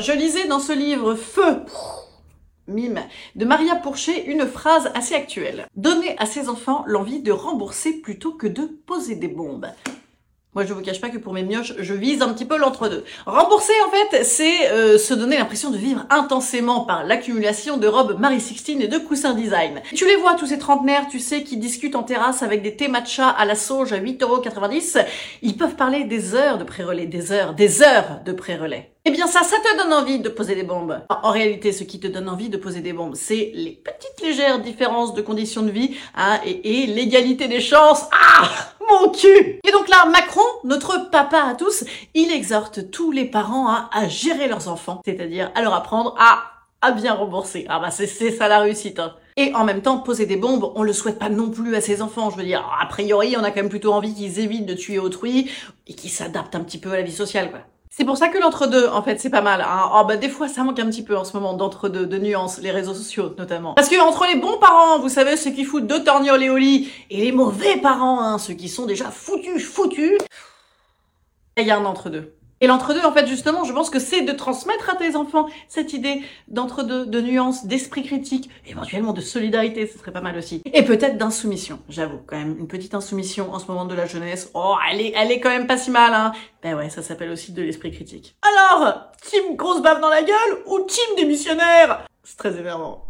Je lisais dans ce livre Feu mime de Maria Pourchet une phrase assez actuelle. Donner à ses enfants l'envie de rembourser plutôt que de poser des bombes. Moi, je vous cache pas que pour mes mioches, je vise un petit peu l'entre-deux. Rembourser, en fait, c'est euh, se donner l'impression de vivre intensément par l'accumulation de robes Marie Sixtine et de coussins design. Tu les vois, tous ces trentenaires, tu sais, qui discutent en terrasse avec des thés matcha à la sauge à 8,90€. Ils peuvent parler des heures de pré-relais, des heures, des heures de pré-relais. Eh bien ça, ça te donne envie de poser des bombes. En réalité, ce qui te donne envie de poser des bombes, c'est les petites légères différences de conditions de vie hein, et, et l'égalité des chances. Ah Et donc là, Macron, notre papa à tous, il exhorte tous les parents à gérer leurs enfants, c'est-à-dire à leur apprendre à à bien rembourser. Ah bah c'est ça la réussite. Hein. Et en même temps, poser des bombes, on le souhaite pas non plus à ses enfants. Je veux dire, a priori, on a quand même plutôt envie qu'ils évitent de tuer autrui et qu'ils s'adaptent un petit peu à la vie sociale, quoi. C'est pour ça que l'entre-deux, en fait, c'est pas mal. Hein. Oh, bah, des fois, ça manque un petit peu en ce moment d'entre-deux, de nuances, les réseaux sociaux notamment. Parce que entre les bons parents, vous savez, ceux qui foutent deux torgnoles au lit, et les mauvais parents, hein, ceux qui sont déjà foutus, foutus, il y a un entre-deux. Et l'entre-deux, en fait, justement, je pense que c'est de transmettre à tes enfants cette idée d'entre-deux, de nuance, d'esprit critique, éventuellement de solidarité, ce serait pas mal aussi. Et peut-être d'insoumission, j'avoue, quand même, une petite insoumission en ce moment de la jeunesse. Oh, elle est, elle est quand même pas si mal, hein. Ben ouais, ça s'appelle aussi de l'esprit critique. Alors, team grosse bave dans la gueule ou team démissionnaire? C'est très énervant.